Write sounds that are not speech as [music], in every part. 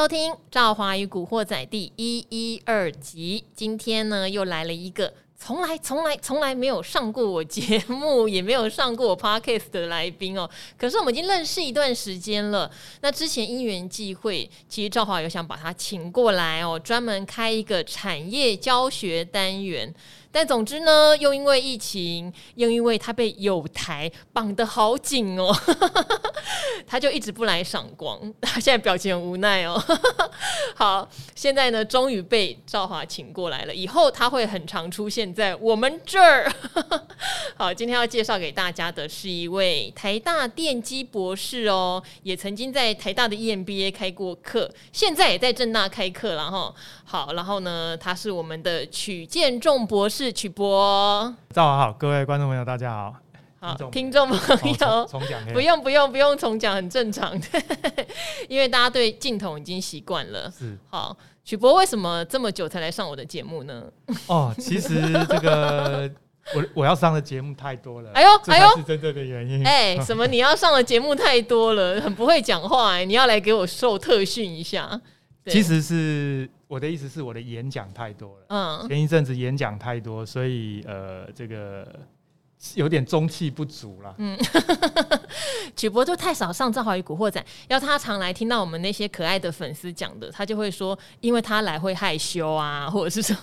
收听《赵华与古惑仔》第一一二集。今天呢，又来了一个从来、从来、从来没有上过我节目，也没有上过我 podcast 的来宾哦。可是我们已经认识一段时间了。那之前因缘际会，其实赵华有想把他请过来哦，专门开一个产业教学单元。但总之呢，又因为疫情，又因为他被有台绑得好紧哦，[laughs] 他就一直不来赏光。他现在表情很无奈哦。[laughs] 好，现在呢，终于被赵华请过来了。以后他会很常出现在我们这儿。[laughs] 好，今天要介绍给大家的是一位台大电机博士哦，也曾经在台大的 EMBA 开过课，现在也在正大开课了哈。好，然后呢，他是我们的曲建仲博士。曲博，早上好，各位观众朋友，大家好。好，听众朋友，重讲，不用不用不用重讲，很正常的，[laughs] 因为大家对镜头已经习惯了。是，好，曲博为什么这么久才来上我的节目呢？哦，其实这个我我要上的节目太多了。哎呦哎呦，是真正的原因。哎，什么？你要上的节目太多了，很不会讲话哎，你要来给我受特训一下。其实是我的意思是我的演讲太多了，嗯，前一阵子演讲太多，所以呃，这个有点中气不足了。嗯，曲博就太少上《赵华与古惑仔》，要他常来听到我们那些可爱的粉丝讲的，他就会说，因为他来会害羞啊，或者是说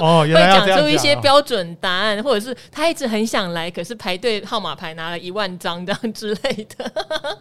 哦，原来要会讲出一些标准答案，或者是他一直很想来，可是排队号码牌拿了一万张这样之类的。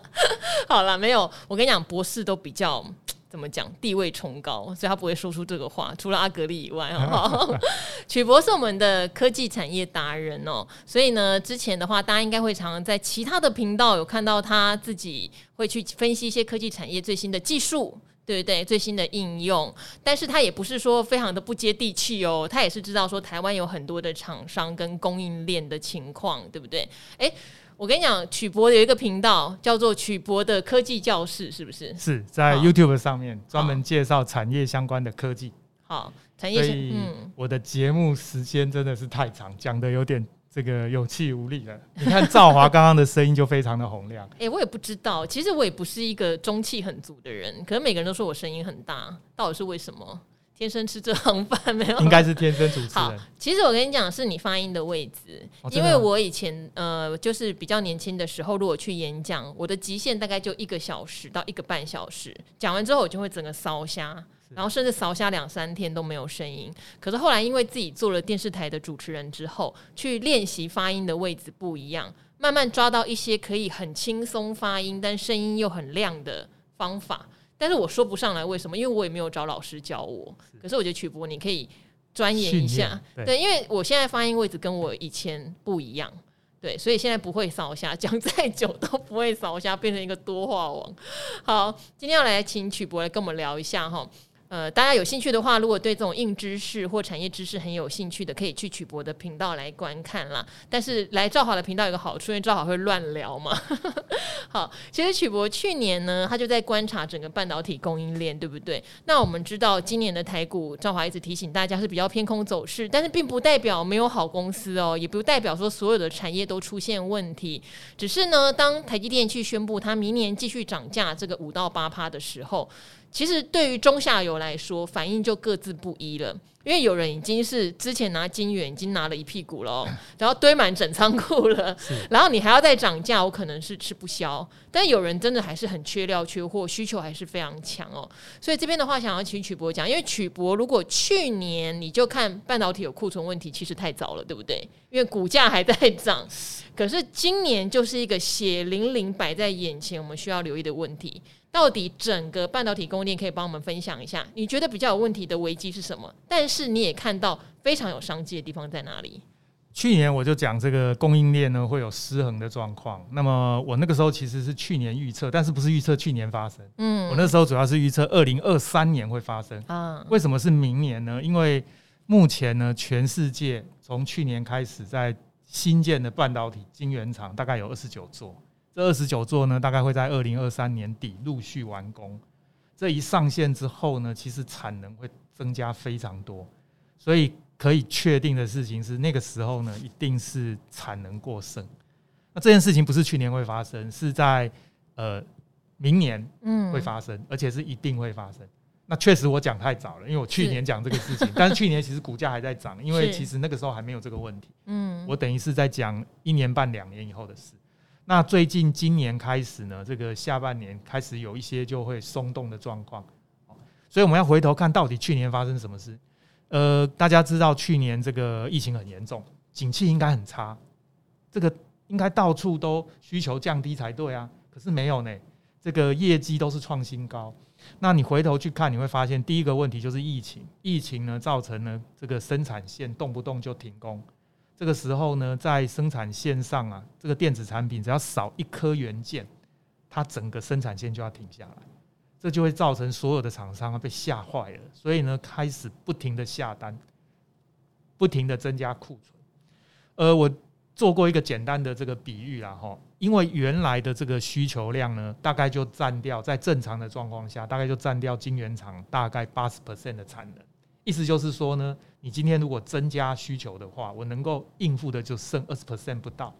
[laughs] 好了，没有，我跟你讲，博士都比较。怎么讲？地位崇高，所以他不会说出这个话。除了阿格力以外，好不好？[laughs] 曲博是我们的科技产业达人哦，所以呢，之前的话，大家应该会常常在其他的频道有看到他自己会去分析一些科技产业最新的技术，对不对？最新的应用，但是他也不是说非常的不接地气哦，他也是知道说台湾有很多的厂商跟供应链的情况，对不对？诶。我跟你讲，曲博有一个频道叫做曲博的科技教室，是不是？是在 YouTube 上面专门介绍产业相关的科技。好，产业。所以我的节目时间真的是太长，讲的有点这个有气无力了。你看赵华刚刚的声音就非常的洪亮。哎、欸，我也不知道，其实我也不是一个中气很足的人，可能每个人都说我声音很大，到底是为什么？天生吃这行饭 [laughs] 没有？应该是天生主持人。好，其实我跟你讲，是你发音的位置，哦、因为我以前呃，就是比较年轻的时候，如果去演讲，我的极限大概就一个小时到一个半小时，讲完之后我就会整个烧瞎，然后甚至烧瞎两三天都没有声音。可是后来因为自己做了电视台的主持人之后，去练习发音的位置不一样，慢慢抓到一些可以很轻松发音，但声音又很亮的方法。但是我说不上来为什么，因为我也没有找老师教我。可是我觉得曲博你可以钻研一下，对，对，因为我现在发音位置跟我以前不一样，对，所以现在不会扫下，讲再久都不会扫下，变成一个多话王。好，今天要来请曲博来跟我们聊一下哈。呃，大家有兴趣的话，如果对这种硬知识或产业知识很有兴趣的，可以去曲博的频道来观看啦。但是来赵华的频道有个好处，因为赵华会乱聊嘛。[laughs] 好，其实曲博去年呢，他就在观察整个半导体供应链，对不对？那我们知道今年的台股，赵华一直提醒大家是比较偏空走势，但是并不代表没有好公司哦，也不代表说所有的产业都出现问题。只是呢，当台积电去宣布它明年继续涨价这个五到八趴的时候。其实对于中下游来说，反应就各自不一了。因为有人已经是之前拿金元已经拿了一屁股了，[laughs] 然后堆满整仓库了，然后你还要再涨价，我可能是吃不消。但有人真的还是很缺料、缺货，需求还是非常强哦。所以这边的话，想要请曲博讲，因为曲博如果去年你就看半导体有库存问题，其实太早了，对不对？因为股价还在涨，[laughs] 可是今年就是一个血淋淋摆在眼前，我们需要留意的问题。到底整个半导体供应链可以帮我们分享一下？你觉得比较有问题的危机是什么？但是你也看到非常有商机的地方在哪里？去年我就讲这个供应链呢会有失衡的状况。那么我那个时候其实是去年预测，但是不是预测去年发生？嗯，我那时候主要是预测二零二三年会发生啊。为什么是明年呢？因为目前呢，全世界从去年开始在新建的半导体晶圆厂大概有二十九座。这二十九座呢，大概会在二零二三年底陆续完工。这一上线之后呢，其实产能会增加非常多，所以可以确定的事情是，那个时候呢，一定是产能过剩。那这件事情不是去年会发生，是在呃明年嗯会发生，而且是一定会发生。那确实我讲太早了，因为我去年讲这个事情，但是去年其实股价还在涨，因为其实那个时候还没有这个问题。嗯，我等于是在讲一年半两年以后的事。那最近今年开始呢，这个下半年开始有一些就会松动的状况，所以我们要回头看到底去年发生什么事。呃，大家知道去年这个疫情很严重，景气应该很差，这个应该到处都需求降低才对啊，可是没有呢。这个业绩都是创新高，那你回头去看，你会发现第一个问题就是疫情，疫情呢造成了这个生产线动不动就停工，这个时候呢，在生产线上啊，这个电子产品只要少一颗元件，它整个生产线就要停下来，这就会造成所有的厂商被吓坏了，所以呢开始不停的下单，不停的增加库存，呃我。做过一个简单的这个比喻啦，哈，因为原来的这个需求量呢，大概就占掉在正常的状况下，大概就占掉晶圆厂大概八十 percent 的产能。意思就是说呢，你今天如果增加需求的话，我能够应付的就剩二十 percent 不到。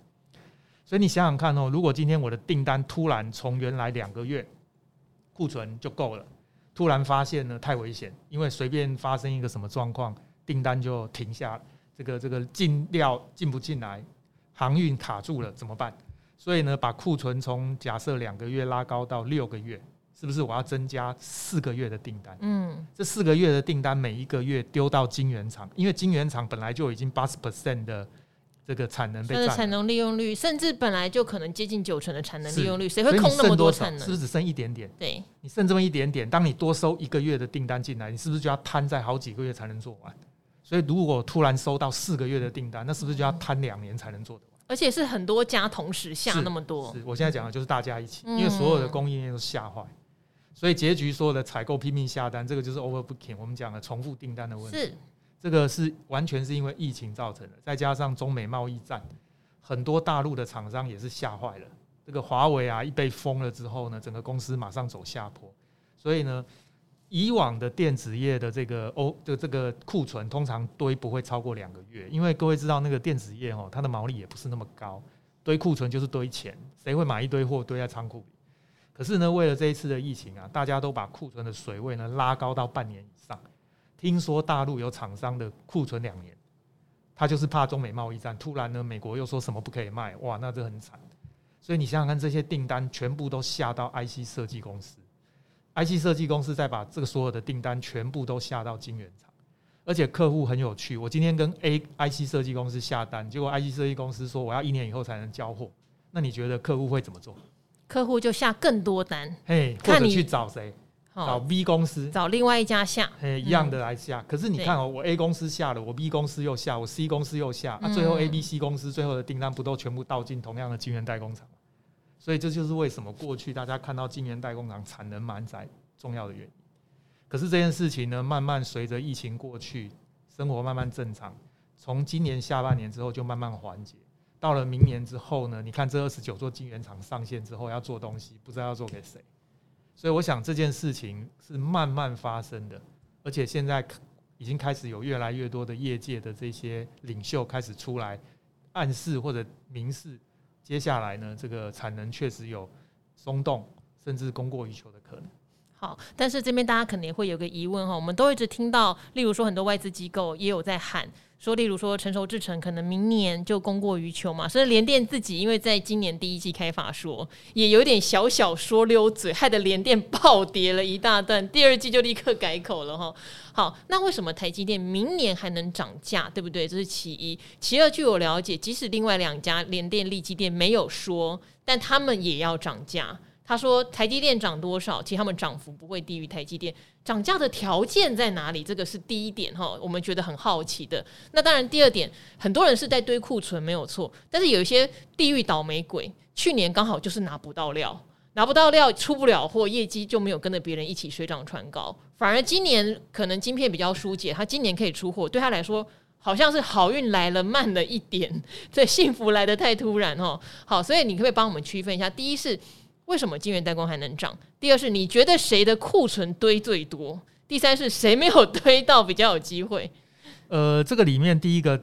所以你想想看哦，如果今天我的订单突然从原来两个月库存就够了，突然发现呢太危险，因为随便发生一个什么状况，订单就停下，这个这个进料进不进来。航运卡住了怎么办？所以呢，把库存从假设两个月拉高到六个月，是不是我要增加四个月的订单？嗯，这四个月的订单每一个月丢到晶圆厂，因为晶圆厂本来就已经八十 percent 的这个产能被占，产能利用率甚至本来就可能接近九成的产能利用率，谁会空那么多产能？是不是只剩一点点？对，你剩这么一点点，当你多收一个月的订单进来，你是不是就要摊在好几个月才能做完？所以如果突然收到四个月的订单，那是不是就要摊两年才能做的？而且是很多家同时下那么多，是我现在讲的就是大家一起，因为所有的供应链都吓坏，所以结局说的采购拼命下单，这个就是 overbooking，我们讲的重复订单的问题。是这个是完全是因为疫情造成的，再加上中美贸易战，很多大陆的厂商也是吓坏了。这个华为啊，一被封了之后呢，整个公司马上走下坡，所以呢。以往的电子业的这个欧，的这个库存通常堆不会超过两个月，因为各位知道那个电子业哦，它的毛利也不是那么高，堆库存就是堆钱，谁会买一堆货堆在仓库里？可是呢，为了这一次的疫情啊，大家都把库存的水位呢拉高到半年以上。听说大陆有厂商的库存两年，他就是怕中美贸易战，突然呢美国又说什么不可以卖，哇，那这很惨。所以你想想看，这些订单全部都下到 IC 设计公司。IC 设计公司再把这个所有的订单全部都下到晶圆厂，而且客户很有趣。我今天跟 A IC 设计公司下单，结果 IC 设计公司说我要一年以后才能交货。那你觉得客户会怎么做？客户就下更多单，嘿，或者去找谁？找 B 公司，找另外一家下，嘿，一样的来下。可是你看哦，我 A 公司下了，我 B 公司又下，我 C 公司又下，那最后 A、B、C 公司最后的订单不都全部倒进同样的晶圆代工厂？所以这就是为什么过去大家看到晶圆代工厂产能满载重要的原因。可是这件事情呢，慢慢随着疫情过去，生活慢慢正常。从今年下半年之后就慢慢缓解，到了明年之后呢，你看这二十九座晶圆厂上线之后要做东西，不知道要做给谁。所以我想这件事情是慢慢发生的，而且现在已经开始有越来越多的业界的这些领袖开始出来暗示或者明示。接下来呢，这个产能确实有松动，甚至供过于求的可能。好，但是这边大家可能也会有个疑问哈，我们都一直听到，例如说很多外资机构也有在喊说，例如说成熟制程可能明年就供过于求嘛，所以联电自己因为在今年第一季开法说，也有点小小说溜嘴，害得联电暴跌了一大段，第二季就立刻改口了哈。好，那为什么台积电明年还能涨价，对不对？这是其一，其二，据我了解，即使另外两家联电、力积电没有说，但他们也要涨价。他说：“台积电涨多少？其实他们涨幅不会低于台积电。涨价的条件在哪里？这个是第一点哈，我们觉得很好奇的。那当然，第二点，很多人是在堆库存，没有错。但是有一些地狱倒霉鬼，去年刚好就是拿不到料，拿不到料，出不了货，业绩就没有跟着别人一起水涨船高。反而今年可能晶片比较疏解，他今年可以出货，对他来说好像是好运来了慢了一点，这幸福来得太突然哈。好，所以你可不可以帮我们区分一下？第一是。为什么晶圆代工还能涨？第二是你觉得谁的库存堆最多？第三是谁没有堆到比较有机会？呃，这个里面第一个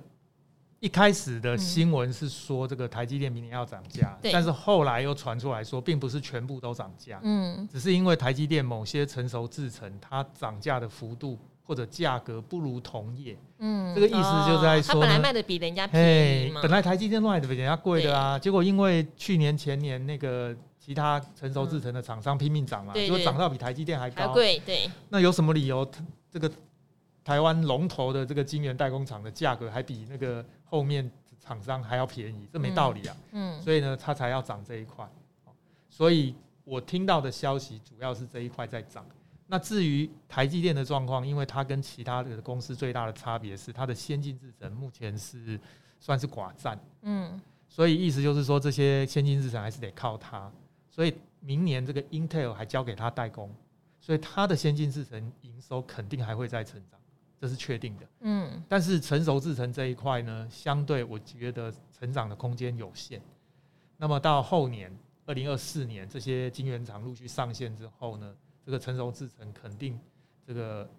一开始的新闻是说这个台积电明年要涨价，嗯、但是后来又传出来说，并不是全部都涨价，嗯，只是因为台积电某些成熟制程它涨价的幅度或者价格不如同业，嗯，这个意思就在说，它本来卖的比人家便宜嘛，本来台积电卖的比人家贵的啊，结果因为去年前年那个其他成熟制成的厂商拼命涨嘛，结果涨到比台积电还高，贵，对，那有什么理由这个？台湾龙头的这个晶圆代工厂的价格还比那个后面厂商还要便宜，这没道理啊。嗯，所以呢，它才要涨这一块。所以我听到的消息主要是这一块在涨。那至于台积电的状况，因为它跟其他的公司最大的差别是它的先进制程目前是算是寡占。嗯，所以意思就是说，这些先进制程还是得靠它。所以明年这个 Intel 还交给他代工，所以它的先进制程营收肯定还会再成长。这是确定的，嗯，但是成熟制程这一块呢，相对我觉得成长的空间有限。那么到后年二零二四年，这些晶圆厂陆续上线之后呢，这个成熟制程肯定这个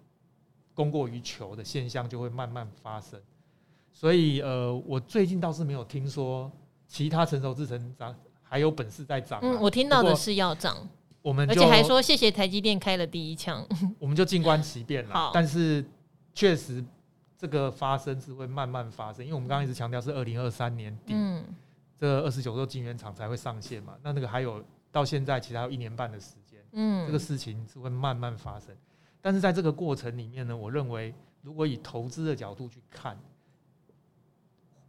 供过于求的现象就会慢慢发生。所以呃，我最近倒是没有听说其他成熟制程涨还有本事在涨。嗯，我听到的是要涨，我们而且还说谢谢台积电开了第一枪，[laughs] 我们就静观其变了。但是。确实，这个发生是会慢慢发生，因为我们刚刚一直强调是二零二三年底，嗯、这二十九座晶圆厂才会上线嘛。那那个还有到现在，其实还有一年半的时间，嗯，这个事情是会慢慢发生。但是在这个过程里面呢，我认为如果以投资的角度去看，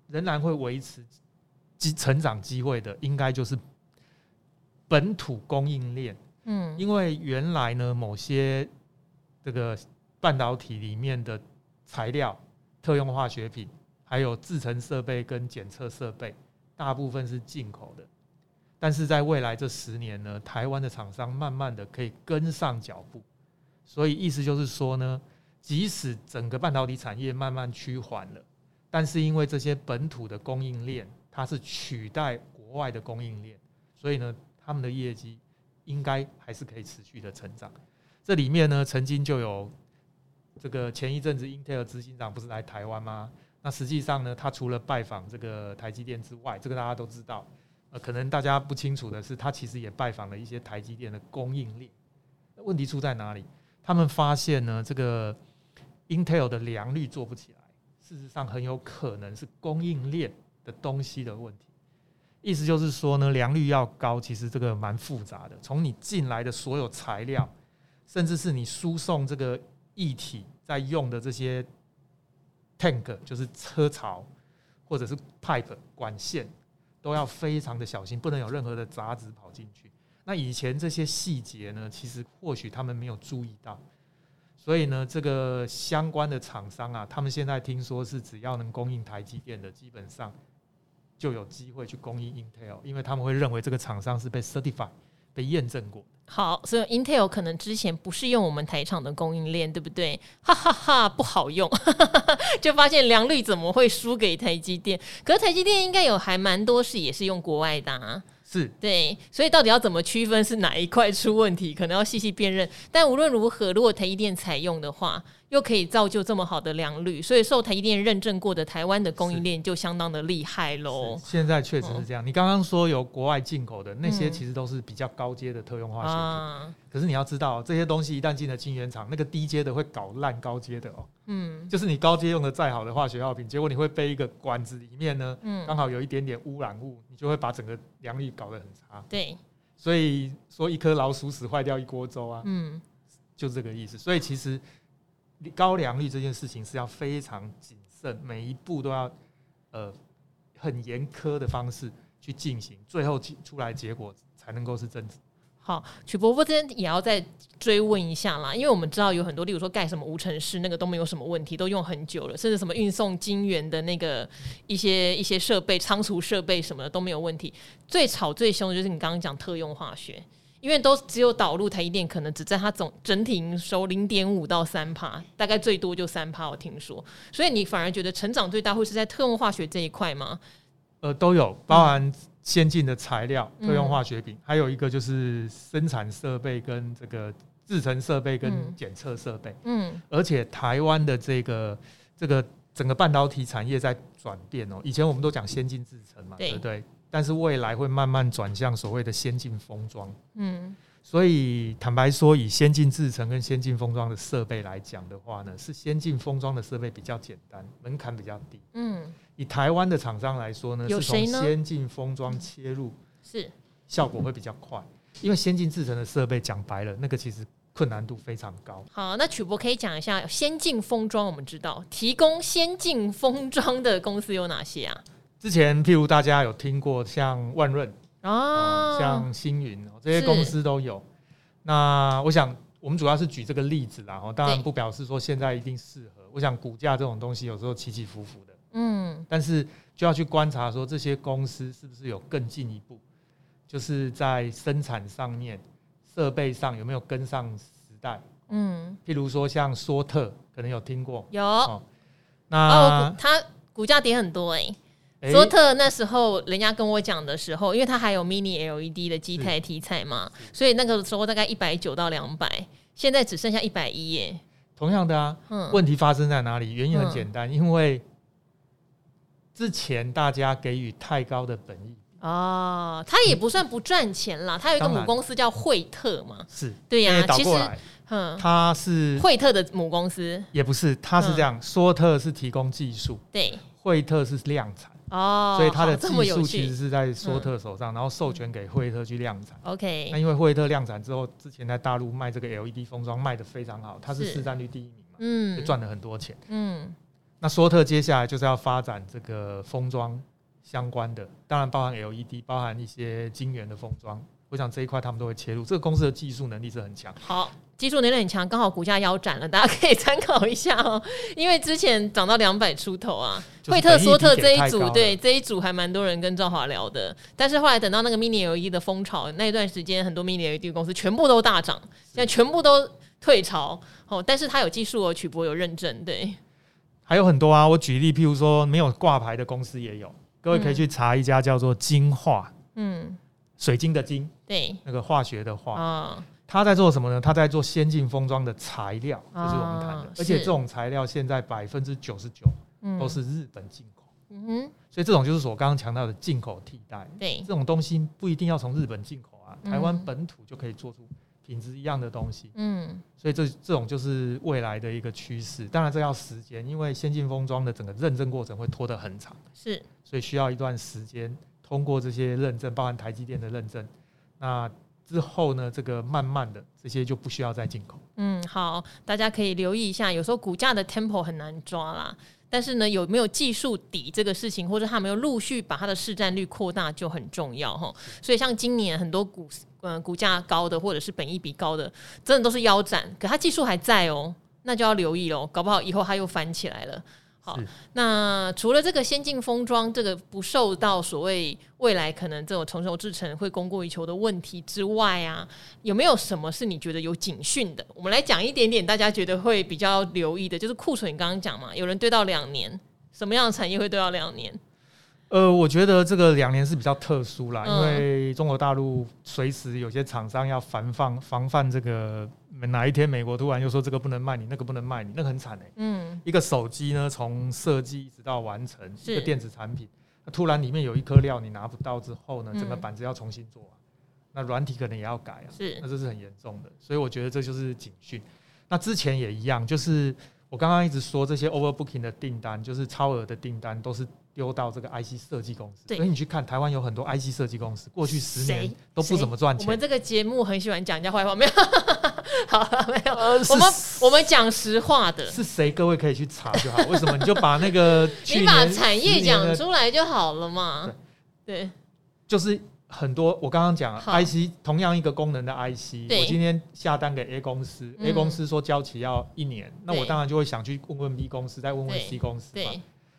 仍然会维持机成长机会的，应该就是本土供应链，嗯，因为原来呢某些这个。半导体里面的材料、特用化学品，还有制成设备跟检测设备，大部分是进口的。但是在未来这十年呢，台湾的厂商慢慢的可以跟上脚步。所以意思就是说呢，即使整个半导体产业慢慢趋缓了，但是因为这些本土的供应链，它是取代国外的供应链，所以呢，他们的业绩应该还是可以持续的成长。这里面呢，曾经就有。这个前一阵子，Intel 执行长不是来台湾吗？那实际上呢，他除了拜访这个台积电之外，这个大家都知道。呃，可能大家不清楚的是，他其实也拜访了一些台积电的供应链。问题出在哪里？他们发现呢，这个 Intel 的良率做不起来，事实上很有可能是供应链的东西的问题。意思就是说呢，良率要高，其实这个蛮复杂的。从你进来的所有材料，甚至是你输送这个。液体在用的这些 tank 就是车槽或者是 pipe 管线，都要非常的小心，不能有任何的杂质跑进去。那以前这些细节呢，其实或许他们没有注意到，所以呢，这个相关的厂商啊，他们现在听说是只要能供应台积电的，基本上就有机会去供应 Intel，因为他们会认为这个厂商是被 certify 被验证过。好，所以 Intel 可能之前不是用我们台厂的供应链，对不对？哈哈哈，不好用，[laughs] 就发现良率怎么会输给台积电？可是台积电应该有还蛮多是也是用国外的啊。是对，所以到底要怎么区分是哪一块出问题，可能要细细辨认。但无论如何，如果台积电采用的话，又可以造就这么好的良率，所以受台积电认证过的台湾的供应链就相当的厉害喽。现在确实是这样。你刚刚说有国外进口的那些，其实都是比较高阶的特用化学品。嗯、可是你要知道，这些东西一旦进了晶圆厂，那个低阶的会搞烂高阶的哦。嗯，就是你高阶用的再好的化学药品，结果你会背一个管子里面呢，嗯，刚好有一点点污染物，你就会把整个良率搞得很差。对，所以说一颗老鼠屎坏掉一锅粥啊，嗯，就这个意思。所以其实高良率这件事情是要非常谨慎，每一步都要呃很严苛的方式去进行，最后出来结果才能够是正。好，曲伯伯这边也要再追问一下啦，因为我们知道有很多，例如说盖什么无尘室，那个都没有什么问题，都用很久了，甚至什么运送金源的那个一些一些设备、仓储设备什么的都没有问题。最吵最凶的就是你刚刚讲特用化学，因为都只有导入台积电，可能只占它总整体营收零点五到三趴，大概最多就三趴，我听说。所以你反而觉得成长最大会是在特用化学这一块吗？呃，都有，包含、嗯。先进的材料、特用化学品，还有一个就是生产设备跟这个制成设备跟检测设备。嗯，而且台湾的这个这个整个半导体产业在转变哦。以前我们都讲先进制程嘛，对，对不对？但是未来会慢慢转向所谓的先进封装。嗯。所以坦白说，以先进制程跟先进封装的设备来讲的话呢，是先进封装的设备比较简单，门槛比较低。嗯，以台湾的厂商来说呢，是从先进封装切入，是效果会比较快。因为先进制程的设备讲白了，那个其实困难度非常高。好，那曲博可以讲一下先进封装，我们知道提供先进封装的公司有哪些啊？之前譬如大家有听过像万润。哦，像星云这些公司都有。那我想，我们主要是举这个例子啦。哦，当然不表示说现在一定适合。我想股价这种东西有时候起起伏伏的。嗯，但是就要去观察说这些公司是不是有更进一步，就是在生产上面、设备上有没有跟上时代。嗯，譬如说像说特，可能有听过。有。哦，那哦，它股价跌很多哎、欸。索特那时候人家跟我讲的时候，因为它还有 mini LED 的基台题材嘛，所以那个时候大概一百九到两百，现在只剩下一百一耶。同样的啊，嗯，问题发生在哪里？原因很简单，因为之前大家给予太高的本益。哦，他也不算不赚钱啦，他有一个母公司叫惠特嘛，是。对呀，其实，嗯，他是惠特的母公司，也不是，他是这样，索特是提供技术，对，惠特是量产。哦，所以它的技术其实是在索特手上，然后授权给惠特去量产。OK，那因为惠特量产之后，之前在大陆卖这个 LED 封装卖的非常好，它是市占率第一名嘛，嗯，就赚了很多钱。嗯，那索特接下来就是要发展这个封装相关的，当然包含 LED，包含一些晶圆的封装。我想这一块他们都会切入，这个公司的技术能力是很强。好，技术能力很强，刚好股价腰斩了，大家可以参考一下哦。[laughs] 因为之前涨到两百出头啊，惠特索特这一组，对这一组还蛮多人跟赵华聊的。但是后来等到那个 Mini LED 的风潮，那一段时间很多 Mini LED 公司全部都大涨，现在全部都退潮。哦，但是它有技术哦，曲博有认证，对。还有很多啊，我举例，譬如说没有挂牌的公司也有，各位可以去查一家叫做金化，嗯。水晶的晶，对，那个化学的化，哦，他在做什么呢？他在做先进封装的材料，哦，就是我们谈的，而且这种材料现在百分之九十九都是日本进口，嗯哼，所以这种就是我刚刚强调的进口替代，对，这种东西不一定要从日本进口啊，台湾本土就可以做出品质一样的东西，嗯，所以这这种就是未来的一个趋势，当然这要时间，因为先进封装的整个认证过程会拖得很长，是，所以需要一段时间。通过这些认证，包含台积电的认证，那之后呢，这个慢慢的这些就不需要再进口。嗯，好，大家可以留意一下，有时候股价的 tempo 很难抓啦，但是呢，有没有技术底这个事情，或者它没有陆续把它的市占率扩大就很重要哈。所以像今年很多股，嗯、股价高的或者是本益比高的，真的都是腰斩，可它技术还在哦，那就要留意喽，搞不好以后它又翻起来了。好，那除了这个先进封装这个不受到所谓未来可能这种成熟制程会供过于求的问题之外啊，有没有什么是你觉得有警讯的？我们来讲一点点，大家觉得会比较留意的，就是库存。你刚刚讲嘛，有人堆到两年，什么样的产业会堆到两年？呃，我觉得这个两年是比较特殊啦，嗯、因为中国大陆随时有些厂商要防范防范这个哪一天美国突然又说这个不能卖你，那个不能卖你，那个很惨哎、欸。嗯，一个手机呢，从设计一直到完成一个电子产品，那突然里面有一颗料你拿不到之后呢，整个板子要重新做、啊，那软体可能也要改啊。是，那这是很严重的，所以我觉得这就是警讯。那之前也一样，就是我刚刚一直说这些 overbooking 的订单，就是超额的订单都是。丢到这个 IC 设计公司，所以你去看台湾有很多 IC 设计公司，过去十年都不怎么赚钱。我们这个节目很喜欢讲人家坏话，没有？[laughs] 好，没有。呃、我们我们讲实话的，是谁？各位可以去查就好。为什么？你就把那个 [laughs] 你把产业讲出来就好了嘛？对，对就是很多。我刚刚讲 IC 同样一个功能的 IC，我今天下单给 A 公司，A 公司说交期要一年，那我当然就会想去问问 B 公司，再问问 C 公司嘛。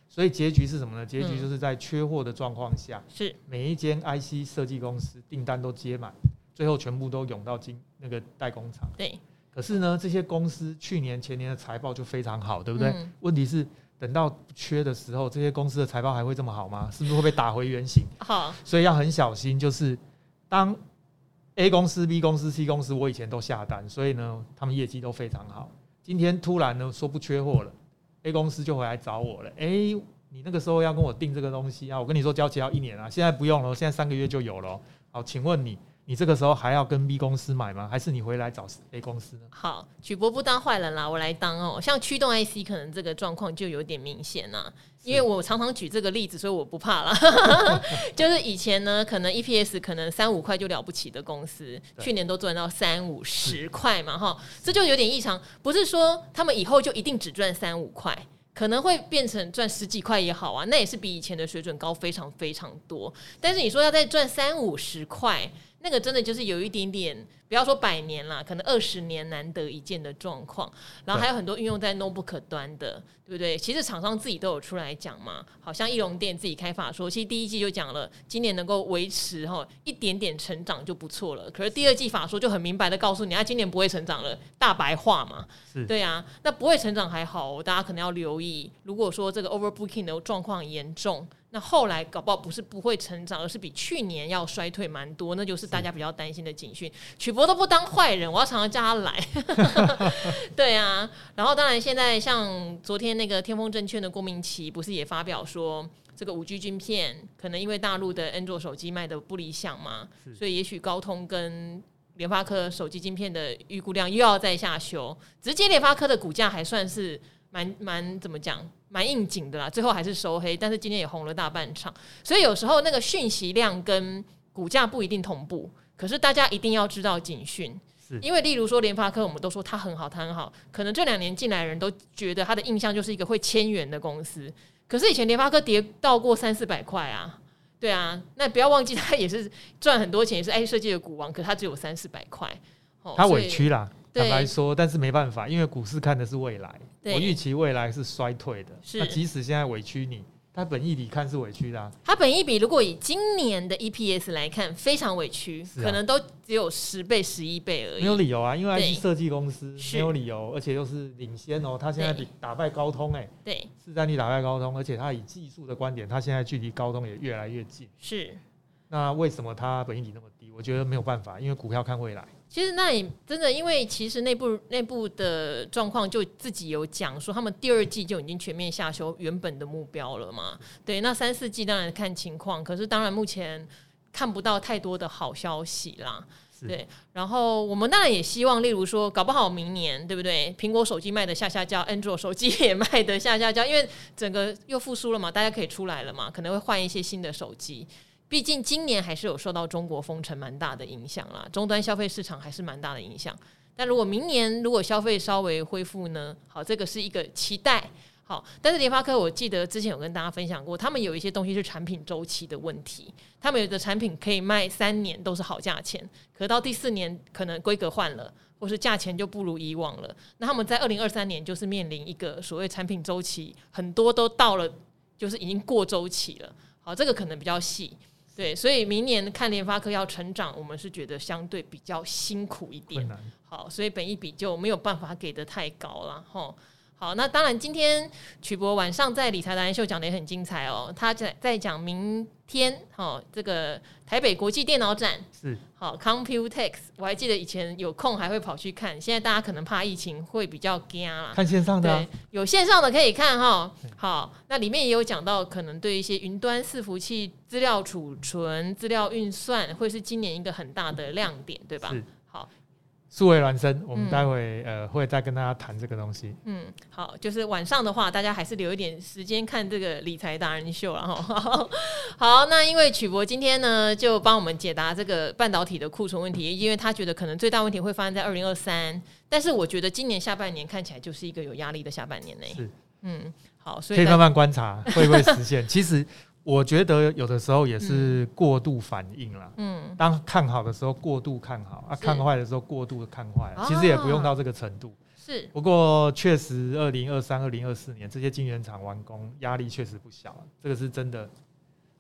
所以结局是什么呢？结局就是在缺货的状况下，是每一间 IC 设计公司订单都接满，最后全部都涌到金那个代工厂。对。可是呢，这些公司去年前年的财报就非常好，对不对？问题是等到缺的时候，这些公司的财报还会这么好吗？是不是会被打回原形？好。所以要很小心，就是当 A 公司、B 公司、C 公司，我以前都下单，所以呢，他们业绩都非常好。今天突然呢说不缺货了。A 公司就回来找我了。哎、欸，你那个时候要跟我订这个东西啊，我跟你说交期要一年啊，现在不用了，现在三个月就有了。好，请问你。你这个时候还要跟 B 公司买吗？还是你回来找 A 公司呢？好，曲博不当坏人啦，我来当哦。像驱动 IC 可能这个状况就有点明显啦，因为我常常举这个例子，所以我不怕啦。[laughs] 就是以前呢，可能 EPS 可能三五块就了不起的公司，去年都赚到三五十块嘛，哈，这就有点异常。不是说他们以后就一定只赚三五块。可能会变成赚十几块也好啊，那也是比以前的水准高非常非常多。但是你说要再赚三五十块，那个真的就是有一点点。不要说百年啦，可能二十年难得一见的状况。然后还有很多运用在 notebook 端的，对不对？其实厂商自己都有出来讲嘛，好像易龙店自己开发说，其实第一季就讲了，今年能够维持哈一点点成长就不错了。可是第二季法说就很明白的告诉你，啊，今年不会成长了，大白话嘛。对啊，那不会成长还好，大家可能要留意。如果说这个 overbooking 的状况严重。那后来搞不好不是不会成长，而是比去年要衰退蛮多，那就是大家比较担心的警讯。曲博都不当坏人，我要常常叫他来。[laughs] 对啊，然后当然现在像昨天那个天风证券的郭明奇不是也发表说，这个五 G 晶片可能因为大陆的安卓手机卖的不理想嘛，所以也许高通跟联发科手机晶片的预估量又要再下修。直接联发科的股价还算是蛮蛮怎么讲？蛮应景的啦，最后还是收黑，但是今天也红了大半场。所以有时候那个讯息量跟股价不一定同步，可是大家一定要知道警讯，是因为例如说联发科，我们都说它很好，它很好，可能这两年进来的人都觉得它的印象就是一个会千元的公司，可是以前联发科跌到过三四百块啊，对啊，那不要忘记它也是赚很多钱，也是 IC 设计的股王，可它只有三四百块，它委屈啦。坦白说，但是没办法，因为股市看的是未来，我预期未来是衰退的。那即使现在委屈你，它本益比看是委屈的啊。它本益比如果以今年的 EPS 来看，非常委屈，可能都只有十倍、十一倍而已。没有理由啊，因为 IC 设计公司没有理由，而且又是领先哦。它现在比打败高通，哎，对，市占率打败高通，而且它以技术的观点，它现在距离高通也越来越近。是，那为什么它本益比那么低？我觉得没有办法，因为股票看未来。其实那也真的，因为其实内部内部的状况就自己有讲说，他们第二季就已经全面下修原本的目标了嘛。对，那三四季当然看情况，可是当然目前看不到太多的好消息啦。对，然后我们当然也希望，例如说，搞不好明年对不对？苹果手机卖得吓吓叫，安卓手机也卖的下下叫，因为整个又复苏了嘛，大家可以出来了嘛，可能会换一些新的手机。毕竟今年还是有受到中国封城蛮大的影响啦，终端消费市场还是蛮大的影响。但如果明年如果消费稍微恢复呢？好，这个是一个期待。好，但是联发科我记得之前有跟大家分享过，他们有一些东西是产品周期的问题，他们有的产品可以卖三年都是好价钱，可到第四年可能规格换了，或是价钱就不如以往了。那他们在二零二三年就是面临一个所谓产品周期很多都到了，就是已经过周期了。好，这个可能比较细。对，所以明年看联发科要成长，我们是觉得相对比较辛苦一点。好，所以本一比就没有办法给的太高了，吼。好，那当然，今天曲博晚上在理财达人秀讲的也很精彩哦。他在在讲明天，哦，这个台北国际电脑展是好 Computex，我还记得以前有空还会跑去看，现在大家可能怕疫情会比较惊啦。看线上的、啊，对，有线上的可以看哈。好，那里面也有讲到，可能对一些云端伺服器、资料储存、资料运算，会是今年一个很大的亮点，对吧？数位孪生，我们待会、嗯、呃会再跟大家谈这个东西。嗯，好，就是晚上的话，大家还是留一点时间看这个理财达人秀，然后 [laughs] 好，那因为曲博今天呢就帮我们解答这个半导体的库存问题，因为他觉得可能最大问题会发生在二零二三，但是我觉得今年下半年看起来就是一个有压力的下半年呢。是，嗯，好，所以可以慢慢观察会不会实现。[laughs] 其实。我觉得有的时候也是过度反应了。嗯，当看好的时候过度看好，啊，看坏的时候过度的看坏，其实也不用到这个程度。是，不过确实，二零二三、二零二四年这些晶圆厂完工压力确实不小，这个是真的，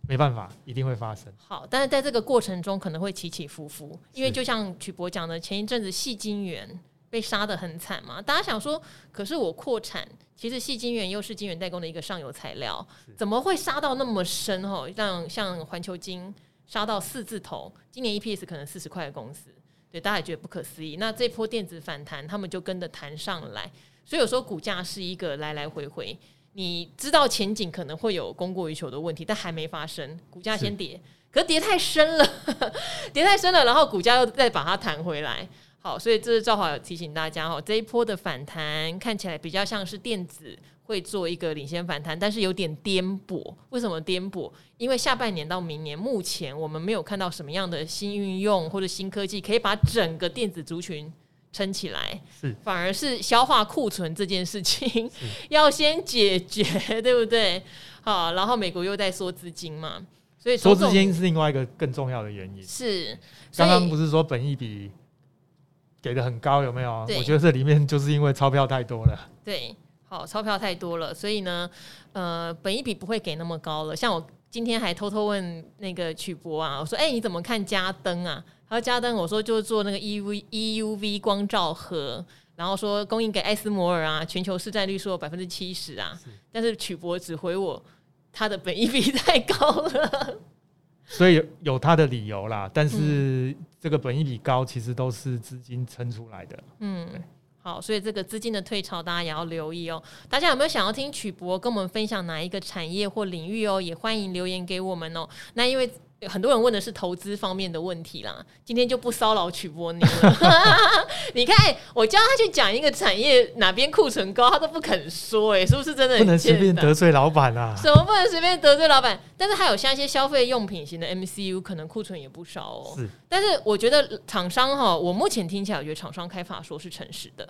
没办法，一定会发生。好，但是在这个过程中可能会起起伏伏，因为就像曲博讲的，前一阵子矽晶圆。被杀的很惨嘛？大家想说，可是我扩产，其实矽晶圆又是晶圆代工的一个上游材料，怎么会杀到那么深？哦，让像环球晶杀到四字头，今年 EPS 可能四十块的公司，对大家也觉得不可思议。那这波电子反弹，他们就跟着弹上来，所以有时候股价是一个来来回回。你知道前景可能会有供过于求的问题，但还没发生，股价先跌，可是跌太深了，[laughs] 跌太深了，然后股价又再把它弹回来。好，所以这是赵华有提醒大家哈，这一波的反弹看起来比较像是电子会做一个领先反弹，但是有点颠簸。为什么颠簸？因为下半年到明年，目前我们没有看到什么样的新运用或者新科技可以把整个电子族群。撑起来是，反而是消化库存这件事情 [laughs] 要先解决，对不对？好，然后美国又在缩资金嘛，所以缩资金是另外一个更重要的原因。是，刚刚不是说本益比给的很高，有没有？我觉得这里面就是因为钞票太多了。对，好，钞票太多了，所以呢，呃，本益比不会给那么高了。像我今天还偷偷问那个曲博啊，我说：“哎、欸，你怎么看加登啊？”他说：“加登我说就是做那个 EUV EUV 光照盒，然后说供应给艾斯摩尔啊，全球市占率说百分之七十啊，但是曲博只回我他的本益比太高了，所以有有他的理由啦，但是这个本益比高其实都是资金撑出来的，嗯，好，所以这个资金的退潮大家也要留意哦。大家有没有想要听曲博跟我们分享哪一个产业或领域哦？也欢迎留言给我们哦。那因为。很多人问的是投资方面的问题啦，今天就不骚扰曲波你了。[laughs] 你看，我叫他去讲一个产业哪边库存高，他都不肯说，哎，是不是真的？不能随便得罪老板啊！什么不能随便得罪老板？但是还有像一些消费用品型的 MCU，可能库存也不少哦。是，但是我觉得厂商哈，我目前听起来，我觉得厂商开法说是诚实的。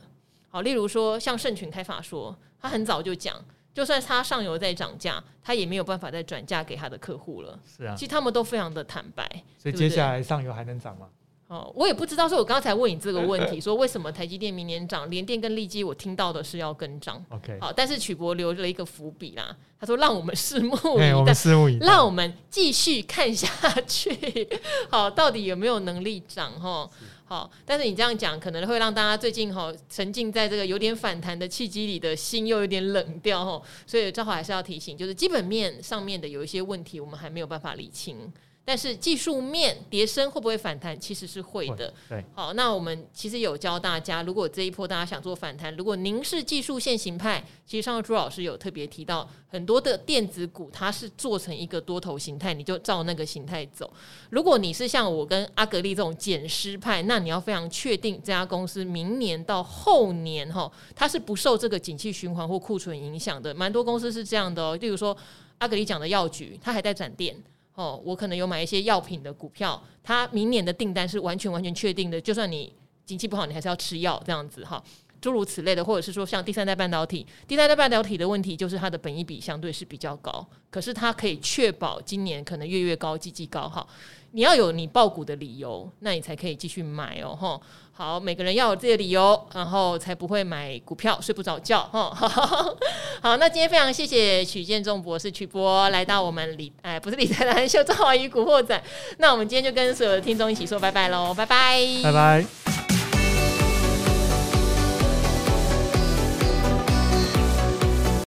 好，例如说像盛群开法说，他很早就讲。就算他上游在涨价，他也没有办法再转嫁给他的客户了。是啊，其实他们都非常的坦白。所以接下来上游还能涨吗？哦，我也不知道。所以我刚才问你这个问题，说为什么台积电明年涨，联电跟力基我听到的是要跟涨。OK，好，但是曲博留了一个伏笔啦，他说让我们拭目以待，[laughs] 我们拭目以待，让我们继续看下去。[laughs] 好，到底有没有能力涨？哈。哦，但是你这样讲可能会让大家最近哈沉浸在这个有点反弹的契机里的心又有点冷掉哈，所以正好还是要提醒，就是基本面上面的有一些问题，我们还没有办法理清。但是技术面跌升会不会反弹？其实是会的。对，好，那我们其实有教大家，如果这一波大家想做反弹，如果您是技术线型派，其实上个朱老师有特别提到，很多的电子股它是做成一个多头形态，你就照那个形态走。如果你是像我跟阿格力这种减失派，那你要非常确定这家公司明年到后年哈，它是不受这个景气循环或库存影响的。蛮多公司是这样的哦，例如说阿格力讲的药局，它还在展店。哦，我可能有买一些药品的股票，它明年的订单是完全完全确定的，就算你经济不好，你还是要吃药这样子哈，诸如此类的，或者是说像第三代半导体，第三代半导体的问题就是它的本益比相对是比较高，可是它可以确保今年可能月月高、季季高哈，你要有你爆股的理由，那你才可以继续买哦哈。好，每个人要有自己的理由，然后才不会买股票睡不着觉哈。[laughs] 好，那今天非常谢谢许建仲博士曲博来到我们理哎不是理财达人秀赵华宇古惑仔。那我们今天就跟所有的听众一起说拜拜喽，拜拜，拜拜。